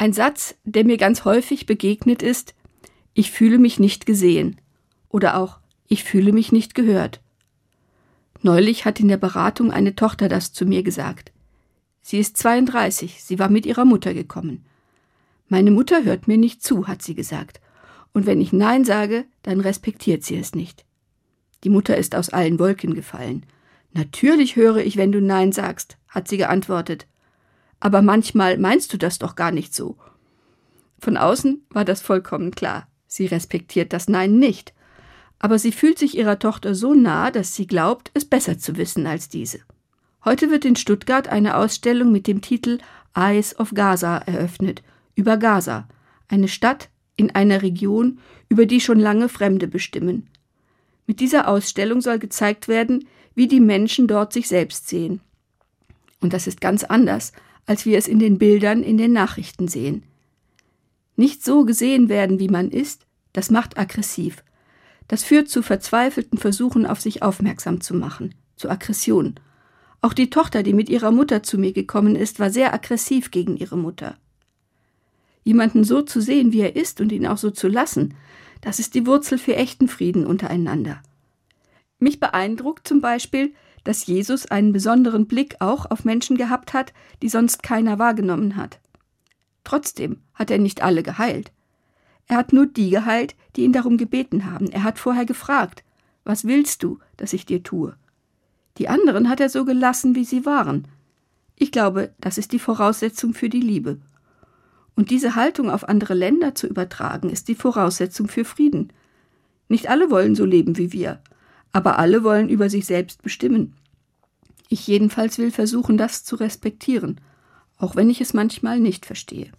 Ein Satz, der mir ganz häufig begegnet ist, ich fühle mich nicht gesehen oder auch ich fühle mich nicht gehört. Neulich hat in der Beratung eine Tochter das zu mir gesagt. Sie ist 32, sie war mit ihrer Mutter gekommen. Meine Mutter hört mir nicht zu, hat sie gesagt. Und wenn ich Nein sage, dann respektiert sie es nicht. Die Mutter ist aus allen Wolken gefallen. Natürlich höre ich, wenn du Nein sagst, hat sie geantwortet. Aber manchmal meinst du das doch gar nicht so. Von außen war das vollkommen klar. Sie respektiert das Nein nicht. Aber sie fühlt sich ihrer Tochter so nah, dass sie glaubt, es besser zu wissen als diese. Heute wird in Stuttgart eine Ausstellung mit dem Titel Eyes of Gaza eröffnet, über Gaza, eine Stadt in einer Region, über die schon lange Fremde bestimmen. Mit dieser Ausstellung soll gezeigt werden, wie die Menschen dort sich selbst sehen. Und das ist ganz anders, als wir es in den Bildern in den Nachrichten sehen. Nicht so gesehen werden, wie man ist, das macht aggressiv. Das führt zu verzweifelten Versuchen, auf sich aufmerksam zu machen, zu Aggression. Auch die Tochter, die mit ihrer Mutter zu mir gekommen ist, war sehr aggressiv gegen ihre Mutter. Jemanden so zu sehen, wie er ist und ihn auch so zu lassen, das ist die Wurzel für echten Frieden untereinander. Mich beeindruckt zum Beispiel, dass Jesus einen besonderen Blick auch auf Menschen gehabt hat, die sonst keiner wahrgenommen hat. Trotzdem hat er nicht alle geheilt. Er hat nur die geheilt, die ihn darum gebeten haben. Er hat vorher gefragt, was willst du, dass ich dir tue? Die anderen hat er so gelassen, wie sie waren. Ich glaube, das ist die Voraussetzung für die Liebe. Und diese Haltung auf andere Länder zu übertragen, ist die Voraussetzung für Frieden. Nicht alle wollen so leben wie wir, aber alle wollen über sich selbst bestimmen. Ich jedenfalls will versuchen, das zu respektieren, auch wenn ich es manchmal nicht verstehe.